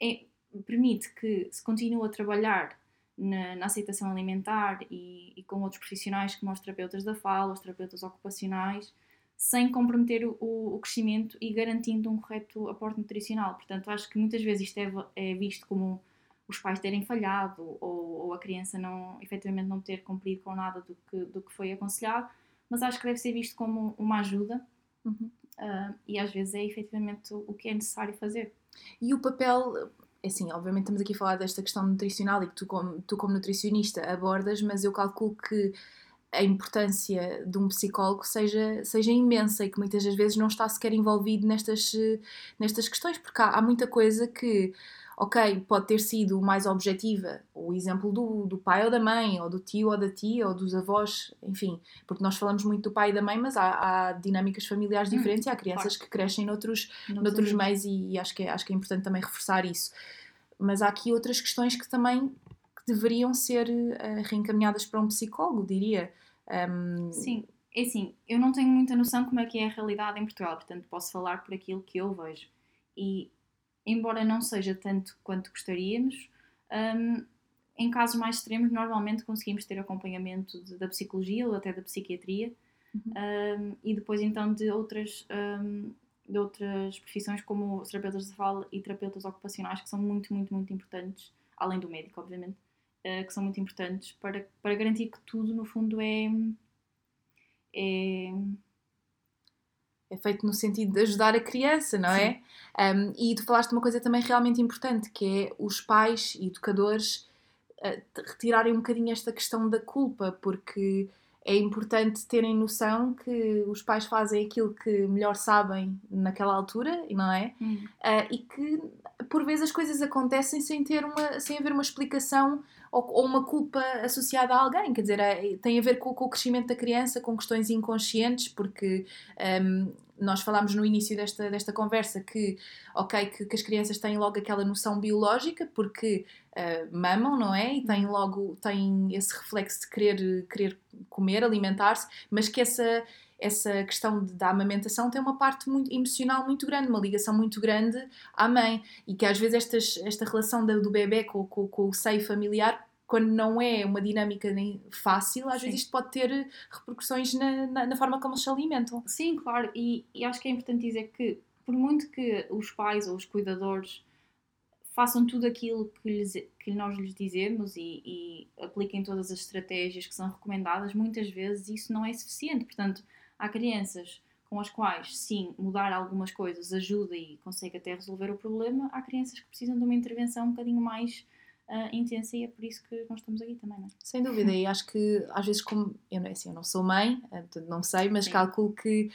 é, é permite que se continue a trabalhar na, na aceitação alimentar e, e, com outros profissionais como os terapeutas da fala, os terapeutas ocupacionais, sem comprometer o, o crescimento e garantindo um correto aporte nutricional. Portanto, acho que muitas vezes isto é, é visto como os pais terem falhado ou, ou, a criança não, efetivamente não ter cumprido com nada do que, do que foi aconselhado, mas acho que deve ser visto como uma ajuda uhum. uh, e às vezes é efetivamente o, que é necessário fazer. E o papel, é assim, obviamente estamos aqui a falar desta questão nutricional e que tu como, tu como nutricionista abordas, mas eu calculo que a importância de um psicólogo seja, seja imensa e que muitas das vezes não está sequer envolvido nestas, nestas questões, porque há, há muita coisa que ok, pode ter sido mais objetiva, o exemplo do, do pai ou da mãe, ou do tio ou da tia, ou dos avós, enfim, porque nós falamos muito do pai e da mãe, mas há, há dinâmicas familiares hum, diferentes hum, e há crianças claro. que crescem noutros, noutros meios e, e, acho, que é, acho que é importante também reforçar isso. Mas há aqui outras questões que também deveriam ser uh, reencaminhadas para um psicólogo, diria. Um... Sim, é assim, eu não tenho muita noção como é que é a realidade em Portugal, portanto posso falar por aquilo que eu vejo. E embora não seja tanto quanto gostaríamos, um, em casos mais extremos, normalmente conseguimos ter acompanhamento de, da psicologia ou até da psiquiatria uhum. um, e depois então de outras, um, de outras profissões como terapeutas de fala e terapeutas ocupacionais que são muito, muito, muito importantes, além do médico, obviamente, uh, que são muito importantes para, para garantir que tudo, no fundo, é, é é feito no sentido de ajudar a criança, não é? Um, e tu falaste uma coisa também realmente importante, que é os pais e educadores uh, retirarem um bocadinho esta questão da culpa, porque é importante terem noção que os pais fazem aquilo que melhor sabem naquela altura, não é? Hum. Uh, e que por vezes as coisas acontecem sem ter uma, sem haver uma explicação ou, ou uma culpa associada a alguém, quer dizer, é, tem a ver com, com, o crescimento da criança, com questões inconscientes, porque um, nós falámos no início desta, desta conversa que, ok, que, que, as crianças têm logo aquela noção biológica, porque uh, mamam, não é? E têm logo, têm esse reflexo de querer, querer comer, alimentar-se, mas que essa, essa questão de, da amamentação tem uma parte muito emocional muito grande, uma ligação muito grande à mãe, e que às vezes estas, esta relação do bebê com, com, com o seio familiar quando não é uma dinâmica nem fácil, às Sim. vezes isto pode ter repercussões na, na, na, forma como eles se alimentam. Sim, claro, e, e acho que é importante dizer que, por muito que os pais ou os cuidadores façam tudo aquilo que, lhes, que nós lhes dizemos e, e, apliquem todas as estratégias que são recomendadas, muitas vezes isso não é suficiente. Portanto, há crianças com as quais, sim, mudar algumas coisas ajuda e consegue até resolver o problema, há crianças que precisam de uma intervenção um bocadinho mais uh, intensa e é por isso que nós estamos aqui também, não é? Sem dúvida, e acho que às vezes, como eu não, assim, eu não sou mãe, eh, não sei, mas Sim. calculo que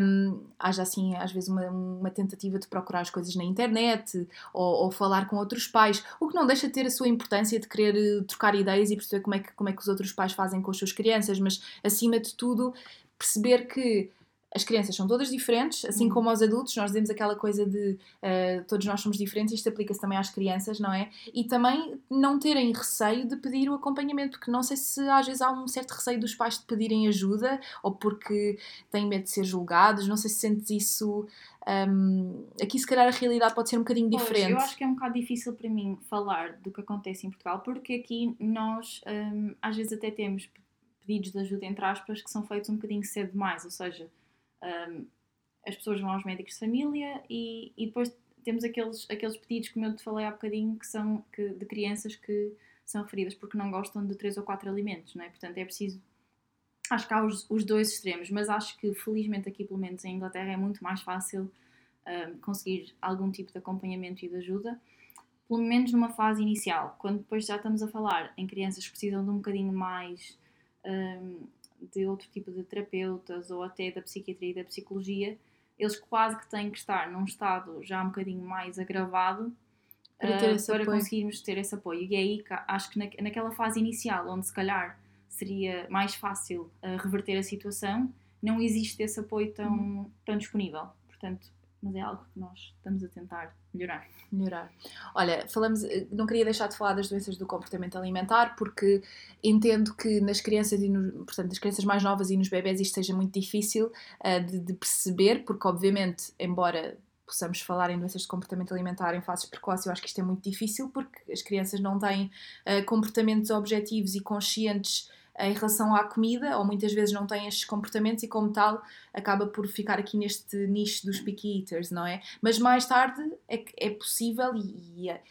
um, haja assim, às vezes, uma, uma, tentativa de procurar as coisas na internet ou, ou, falar com outros pais, o que não deixa de ter a sua importância de querer eh, trocar ideias e perceber como é que, como é que os outros pais fazem com as suas crianças, mas acima de tudo, perceber que as crianças são todas diferentes, assim uhum. como aos adultos, nós dizemos aquela coisa de uh, todos nós somos diferentes, isto aplica-se também às crianças, não é? E também não terem receio de pedir o acompanhamento, porque não sei se às vezes há um certo receio dos pais de pedirem ajuda ou porque têm medo de ser julgados, não sei se sentes isso. Um, aqui, se calhar, a realidade pode ser um bocadinho pois, diferente. Eu acho que é um bocado difícil para mim falar do que acontece em Portugal, porque aqui nós um, às vezes até temos pedidos de ajuda, entre aspas, que são feitos um bocadinho cedo demais, ou seja um, as pessoas vão aos médicos de família e, e depois temos aqueles, aqueles pedidos, como eu te falei há bocadinho, que são que, de crianças que são referidas porque não gostam de três ou quatro alimentos, não é? Portanto, é preciso. Acho que há os, os dois extremos, mas acho que felizmente aqui, pelo menos em Inglaterra, é muito mais fácil uh, conseguir algum tipo de acompanhamento e de ajuda, pelo menos numa fase inicial. Quando depois já estamos a falar em crianças que precisam de um bocadinho mais um, de outro tipo de terapeutas ou até da psiquiatria e da psicologia, eles quase que têm que estar num estado já um bocadinho mais agravado para, uh, para conseguirmos ter esse apoio. E é aí acho que na, naquela fase inicial, onde se calhar seria mais fácil uh, reverter a situação, não existe esse apoio tão, uhum. tão disponível. Portanto, mas é algo que nós estamos a tentar melhorar. Melhorar. Olha, falamos, eh, não queria deixar de falar das doenças do comportamento alimentar, porque entendo que nas crianças e no, portanto, nas crianças mais novas e nos bebés isto seja muito difícil uh, de, de, perceber, porque obviamente, embora possamos falar em doenças de comportamento alimentar em fases precoces, eu acho que isto é muito difícil porque as crianças não têm uh, comportamentos objetivos e conscientes em relação à comida, ou muitas vezes não têm estes comportamentos e, como tal, acaba por ficar aqui neste nicho dos picky eaters, não é? Mas mais tarde é, é possível e, e é,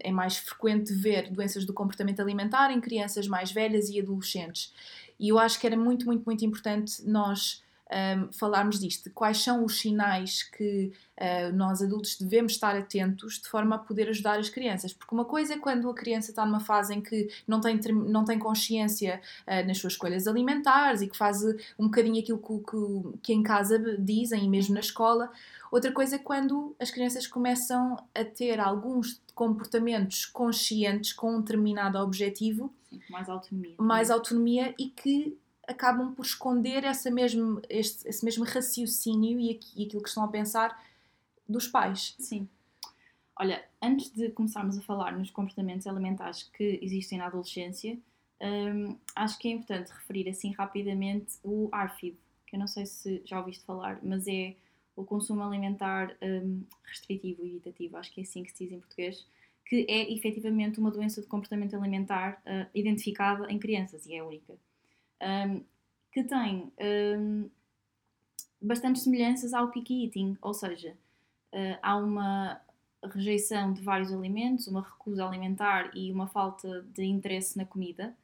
é mais frequente ver doenças do comportamento alimentar em crianças mais velhas e adolescentes. E eu acho que era muito, muito, muito importante nós um, falarmos disto, quais são os sinais que uh, nós adultos devemos estar atentos de forma a poder ajudar as crianças. Porque uma coisa é quando a criança está numa fase em que não tem, não tem consciência uh, nas suas escolhas alimentares e que faz um bocadinho aquilo que, que, que em casa dizem e mesmo na escola. Outra coisa é quando as crianças começam a ter alguns comportamentos conscientes com um determinado objetivo. Sim, mais autonomia. Mais autonomia e que acabam por esconder essa mesmo, este, esse mesmo raciocínio e, e aquilo que estão a pensar dos pais. Sim. Olha, antes de começarmos a falar nos comportamentos alimentares que existem na adolescência, hum, acho que é importante referir assim rapidamente o ARFID, que eu não sei se já ouviste falar, mas é o consumo alimentar hum, restritivo e evitativo, acho que é assim que se diz em português, que é efetivamente uma doença de comportamento alimentar uh, identificada em crianças e é única um, que tem um, bastantes semelhanças ao picky eating, ou seja, uh, há uma rejeição de vários alimentos, uma recusa alimentar e uma falta de interesse na comida.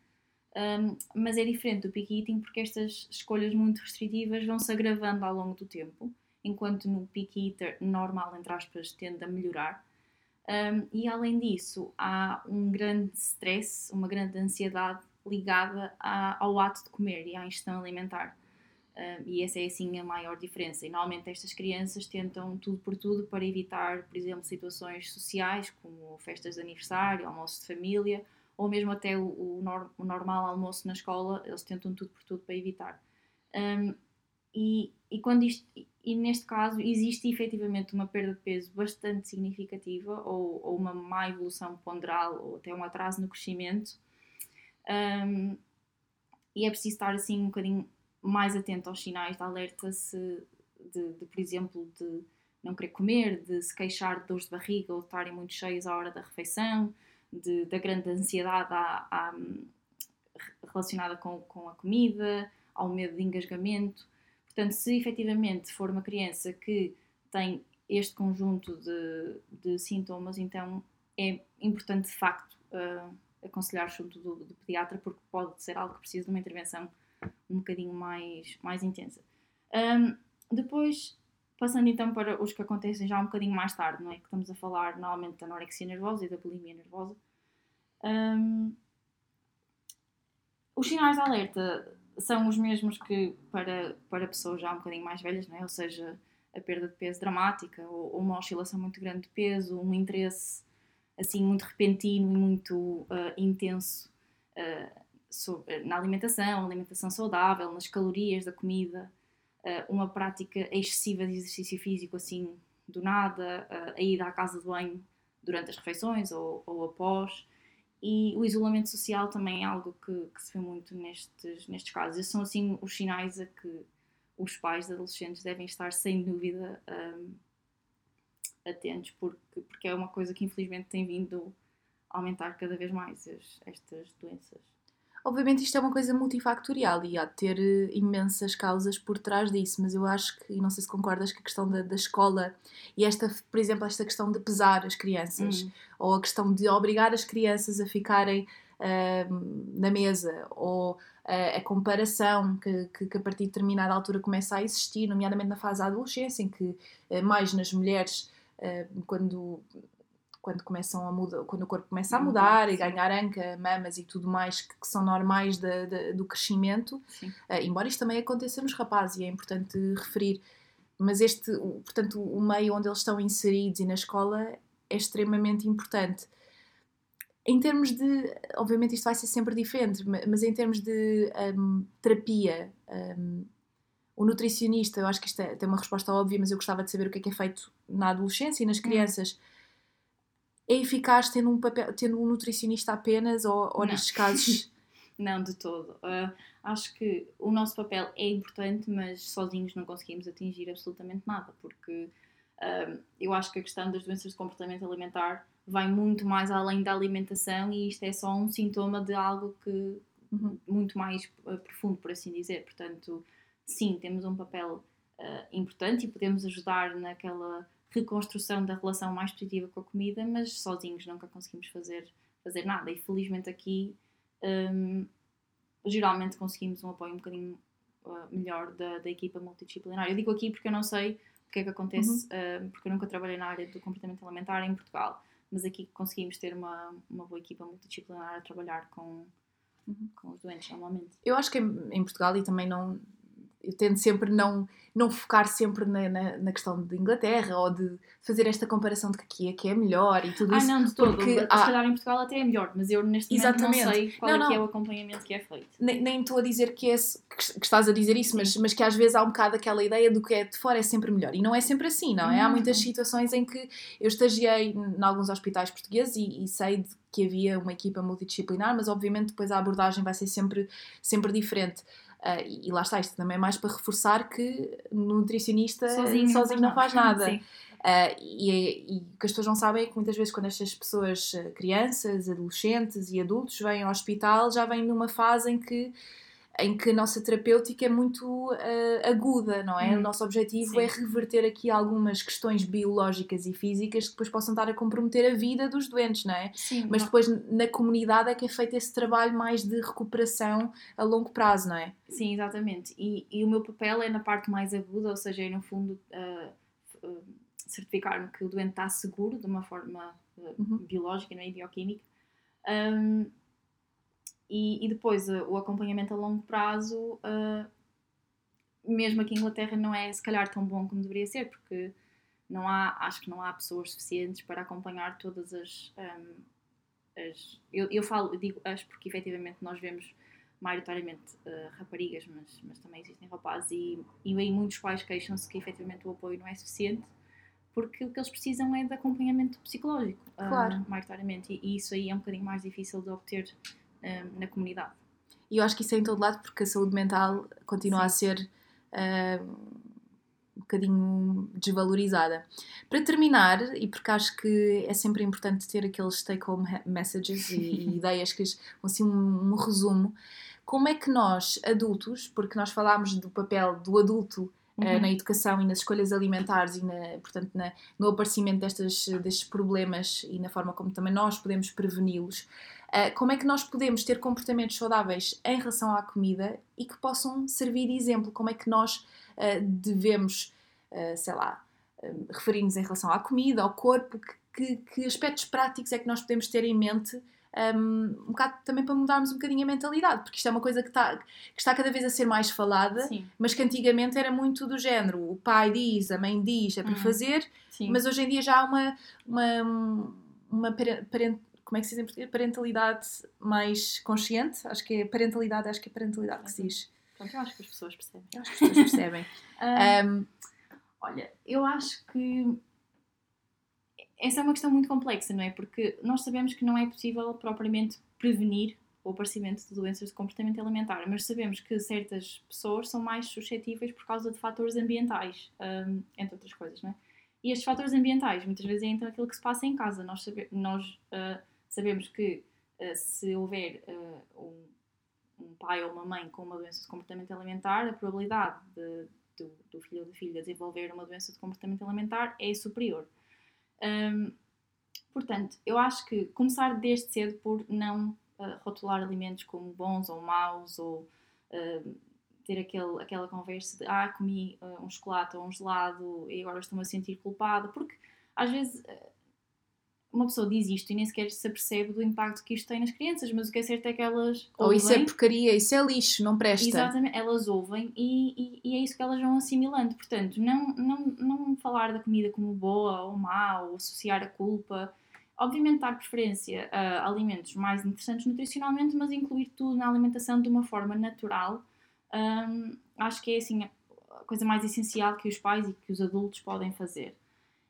Um, mas é diferente do picky eating porque estas escolhas muito restritivas vão se agravando ao longo do tempo, enquanto no picky eater normal, entre aspas, tende a melhorar. Um, e além disso, há um grande stress, uma grande ansiedade ligada ao ato de comer e à ingestão alimentar. E essa é assim a maior diferença. E normalmente estas crianças tentam tudo por tudo para evitar, por exemplo, situações sociais como festas de aniversário, almoços de família, ou mesmo até o, o, nor o normal almoço na escola, eles tentam tudo por tudo para evitar. Um, e, e, quando isto, e neste caso existe efetivamente uma perda de peso bastante significativa, ou, ou uma má evolução ponderal, ou até um atraso no crescimento, um, e é preciso estar assim um bocadinho mais atento aos sinais de alerta se, de, de, por exemplo, de não querer comer, de se queixar de dores de barriga ou de estarem muito cheios à hora da refeição, de, da grande ansiedade à, à, relacionada com, com a comida, ao medo de engasgamento. Portanto, se efetivamente for uma criança que tem este conjunto de, de sintomas, então é importante de facto uh, aconselhar junto do, do, pediatra, porque pode ser algo que precisa de uma intervenção um bocadinho mais, mais intensa. Um, depois, passando então para os que acontecem já um bocadinho mais tarde, não é? Que estamos a falar normalmente da anorexia nervosa e da bulimia nervosa. Um, os sinais de alerta são os mesmos que para, para pessoas já um bocadinho mais velhas, não é? Ou seja, a perda de peso dramática, ou, ou uma oscilação muito grande de peso, um interesse assim muito repentino e muito uh, intenso uh, sobre, na alimentação, alimentação saudável, nas calorias da comida, uh, uma prática excessiva de exercício físico assim do nada, a ida à casa de banho durante as refeições ou, ou após. E o isolamento social também é algo que, que, se vê muito nestes, nestes casos. Esses são assim os sinais a que os pais de adolescentes devem estar sem dúvida atentos, porque, porque é uma coisa que infelizmente tem vindo a aumentar cada vez mais as, estas doenças. Obviamente isto é uma coisa multifactorial e há de ter eh, imensas causas por trás disso, mas eu acho que, e não sei se concordas, que a questão da, da escola e esta, por exemplo, esta questão de pesar as crianças, Hum. ou a questão de obrigar as crianças a ficarem ahm, na mesa, ou a, a comparação que, que, que a partir de determinada altura começa a existir, nomeadamente na fase da adolescência, em que eh, mais nas mulheres, quando quando começam a mudar, quando o corpo começa a Mudar, mudar e sim. ganhar anca, mamas e tudo mais que, que são normais da- da- do crescimento, eh, embora isto também aconteça nos rapazes e é importante referir, mas este, o- portanto, o meio onde eles estão inseridos e na escola é extremamente importante. Em termos de, obviamente isto vai ser sempre diferente, ma- mas em termos de hum, terapia, hum, o nutricionista, eu acho que isto é- tem uma resposta óbvia, mas eu gostava de saber o que é que é feito na adolescência e nas crianças. É eficaz tendo um, papel, tendo um nutricionista apenas ou, ou nestes casos? Não, de todo. Ah, acho que o nosso papel é importante, mas sozinhos não conseguimos atingir absolutamente nada, porque ah, eu acho que a questão das doenças de comportamento alimentar vai muito mais além da alimentação e isto é só um sintoma de algo que Uhum. muito mais ah, profundo, por assim dizer. Portanto, sim, temos um papel ah, importante e podemos ajudar naquela reconstrução da relação mais positiva com a comida, mas sozinhos nunca conseguimos fazer, fazer nada. E felizmente aqui hum, geralmente conseguimos um apoio um bocadinho uh, melhor da, da equipa multidisciplinar. Eu digo aqui porque eu não sei o que é que acontece, uh, porque eu nunca trabalhei na área do comportamento alimentar em Portugal, mas aqui conseguimos ter uma, uma boa equipa multidisciplinar a trabalhar com, Uhum. com os doentes normalmente. Eu acho que em Portugal e também não. Eu tento sempre não, não focar sempre na, na, na questão de Inglaterra ou de fazer esta comparação de que aqui é que é melhor e tudo Ah, isso. não, de todo. porque Se calhar em Portugal até é melhor, mas eu neste momento Exatamente. não sei qual Não, é que é o acompanhamento que é feito. Nem nem estou a dizer que, é, que, que estás a dizer isso, mas, mas que às vezes há um bocado aquela ideia do que é de fora é sempre melhor. E não é sempre assim, não é? Há muitas situações em que eu estagiei em alguns hospitais portugueses e, e sei de que havia uma equipa multidisciplinar, mas obviamente depois a abordagem vai ser sempre, sempre diferente. Ah, e, e lá está, isto também é mais para reforçar que nutricionista sozinho, não faz nada. Sim. Ah, e, e o que as pessoas não sabem é que muitas vezes quando estas pessoas, ah, crianças, adolescentes e adultos, vêm ao hospital, já vêm numa fase em que, em que a nossa terapêutica é muito ah, aguda, não é? Hum, o nosso objetivo sim. é reverter aqui algumas questões biológicas e físicas que depois possam estar a comprometer a vida dos doentes, não é? Sim, Mas não- depois na comunidade é que é feito esse trabalho mais de recuperação a longo prazo, não é? Sim, exatamente. E, e o meu papel é na parte mais aguda, ou seja, é no fundo uh, uh, certificar-me que o doente está seguro de uma forma uh, Uhum. biológica, não é? E bioquímica. Um, e, e depois uh, o acompanhamento a longo prazo, uh, mesmo aqui em Inglaterra, não é se calhar tão bom como deveria ser, porque não há, acho que não há pessoas suficientes para acompanhar todas as. um, as eu, eu falo, digo as porque efetivamente nós vemos maioritariamente uh, raparigas, mas, mas também existem rapazes, e, e aí muitos pais queixam-se que efetivamente o apoio não é suficiente, porque o que eles precisam é de acompanhamento psicológico, uh, Claro. maioritariamente, e, e isso aí é um bocadinho mais difícil de obter um, na comunidade. E eu acho que isso é em todo lado porque a saúde mental continua Sim. a ser ah, um bocadinho desvalorizada. Para terminar, e porque acho que é sempre importante ter aqueles take-home messages e, e ideias que assim um, um resumo, como é que nós, adultos, porque nós falámos do papel do adulto eh, Uhum. na educação e nas escolhas alimentares e na, portanto, na- no aparecimento destas, destes problemas e na forma como também nós podemos preveni-los, como é que nós podemos ter comportamentos saudáveis em relação à comida e que possam servir de exemplo? Como é que nós eh, devemos, eh, sei lá, eh, referir-nos em relação à comida, ao corpo? Que, que, aspectos práticos é que nós podemos ter em mente? Um, um bocado também para mudarmos um bocadinho a mentalidade, porque isto é uma coisa que está, que está cada vez a ser mais falada, Sim, mas que antigamente era muito do género: o pai diz, a mãe diz, é para Uhum. fazer, sim. mas hoje em dia já há uma, uma, uma pare- paren- como é que se diz em português? parentalidade mais consciente. Acho que é parentalidade, acho que é parentalidade que se diz. Pronto, eu acho que as pessoas percebem. Eu acho que as pessoas percebem. Um, Olha, eu acho que essa é uma questão muito complexa, não é? Porque nós sabemos que não é possível propriamente prevenir o aparecimento de doenças de comportamento alimentar, mas sabemos que certas pessoas são mais suscetíveis por causa de fatores ambientais, hum, entre outras coisas, não é? E estes fatores ambientais muitas vezes é então aquilo que se passa em casa. Nós, sabe- nós ah, sabemos que ah, se houver ah, um, pai ou uma mãe com uma doença de comportamento alimentar, a probabilidade de, do, do, filho ou da filha desenvolver uma doença de comportamento alimentar é superior. Um, portanto, eu acho que começar desde cedo por não uh, rotular alimentos como bons ou maus ou uh, ter aquele, aquela conversa de ah, comi uh, um chocolate ou um gelado e agora estou-me a sentir culpada, porque às vezes uma pessoa diz isto e nem sequer se apercebe do impacto que isto tem nas crianças, mas o que é certo é que elas. Ou ouvem, isso é porcaria, isso é lixo, não presta. Exatamente, elas ouvem e, e, e, é isso que elas vão assimilando. Portanto, não, não, não falar da comida como boa ou má, ou associar a culpa. Obviamente, dar preferência a alimentos mais interessantes nutricionalmente, mas incluir tudo na alimentação de uma forma natural. Hum, acho que é assim a coisa mais essencial que os pais e que os adultos podem fazer.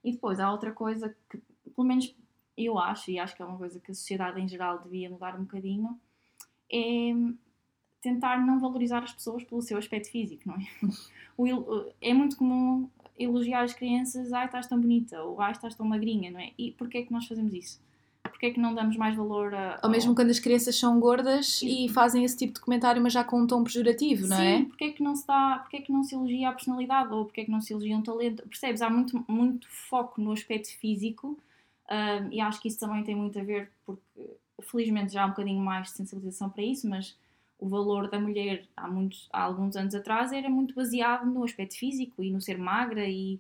E depois há outra coisa que, pelo menos eu acho, e acho que é uma coisa que a sociedade em geral devia mudar um bocadinho, é tentar não valorizar as pessoas pelo seu aspecto físico, não é? é muito comum elogiar as crianças, ai estás tão bonita, ou ai estás tão magrinha, não é? E porquê é que nós fazemos isso? Porquê é que não damos mais valor a... Ou mesmo quando as crianças são gordas e fazem esse tipo de comentário, mas já com um tom pejorativo, não Sim, é? Sim, porquê é que não se dá, porquê é que não se elogia a personalidade, ou porquê é que não se elogia um talento? Percebes? Há muito, muito foco no aspecto físico, um, e acho que isso também tem muito a ver, porque felizmente já há um bocadinho mais de sensibilização para isso, mas o valor da mulher há, muitos, há alguns anos atrás era muito baseado no aspecto físico e no ser magra e,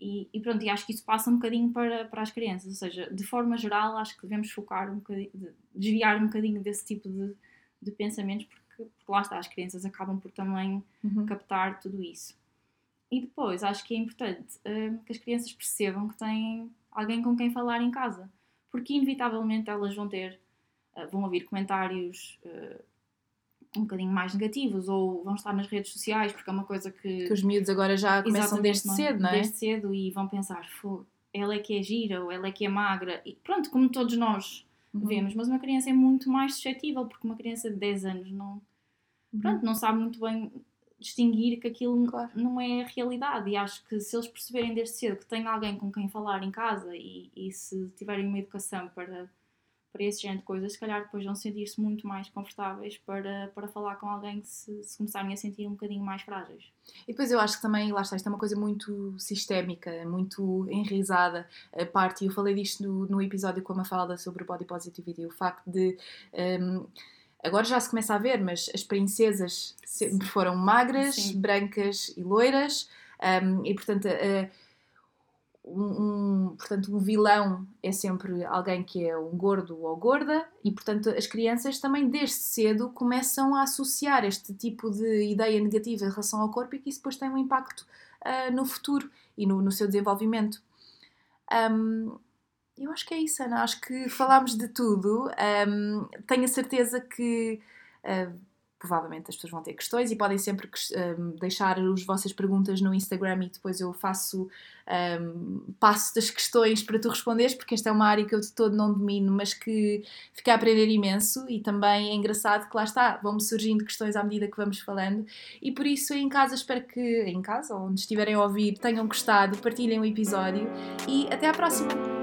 e, e, pronto, e acho que isso passa um bocadinho para, para as crianças, ou seja, de forma geral acho que devemos focar um bocadinho, desviar um bocadinho desse tipo de, de pensamentos porque, porque lá está, as crianças acabam por também uhum. captar tudo isso. E depois acho que é importante uh, que as crianças percebam que têm alguém com quem falar em casa, porque inevitavelmente elas vão ter, uh, vão ouvir comentários uh, um bocadinho mais negativos ou vão estar nas redes sociais, porque é uma coisa que. Que os miúdos agora já começam desde não, é? cedo, não é? Desde cedo e vão pensar, ela é que é gira ou ela é que é magra, e pronto, como todos nós uhum. vemos, mas uma criança é muito mais suscetível, porque uma criança de 10 anos não. Uhum. Pronto, não sabe muito bem distinguir que aquilo claro. não é a realidade. E acho que se eles perceberem desde cedo que tem alguém com quem falar em casa e, e se tiverem uma educação para, para esse género de coisas, se calhar depois vão sentir-se muito mais confortáveis para, para falar com alguém se, se começarem a sentir um bocadinho mais frágeis. E depois eu acho que também, lá está, isto é uma coisa muito sistémica, muito enraizada. A parte, e eu falei disto no, no episódio com a Mafalda sobre o body positivity, o facto de. Um, Agora já se começa a ver, mas as princesas sempre foram magras, Sim. brancas e loiras, um, e portanto, uh, um, portanto, um vilão é sempre alguém que é um gordo ou gorda, e portanto, as crianças também desde cedo começam a associar este tipo de ideia negativa em relação ao corpo e que isso depois tem um impacto uh, no futuro e no, no seu desenvolvimento. Um, eu acho que é isso, Ana. Acho que falámos de tudo. Um, tenho a certeza que uh, provavelmente as pessoas vão ter questões e podem sempre um, deixar as vossas perguntas no Instagram e depois eu faço um, passo das questões para tu responderes, porque esta é uma área que eu de todo não domino, mas que fiquei a aprender imenso e também é engraçado que lá está, vão-me surgindo questões à medida que vamos falando e por isso em casa espero que em casa, onde estiverem a ouvir, tenham gostado, partilhem o episódio e até à próxima!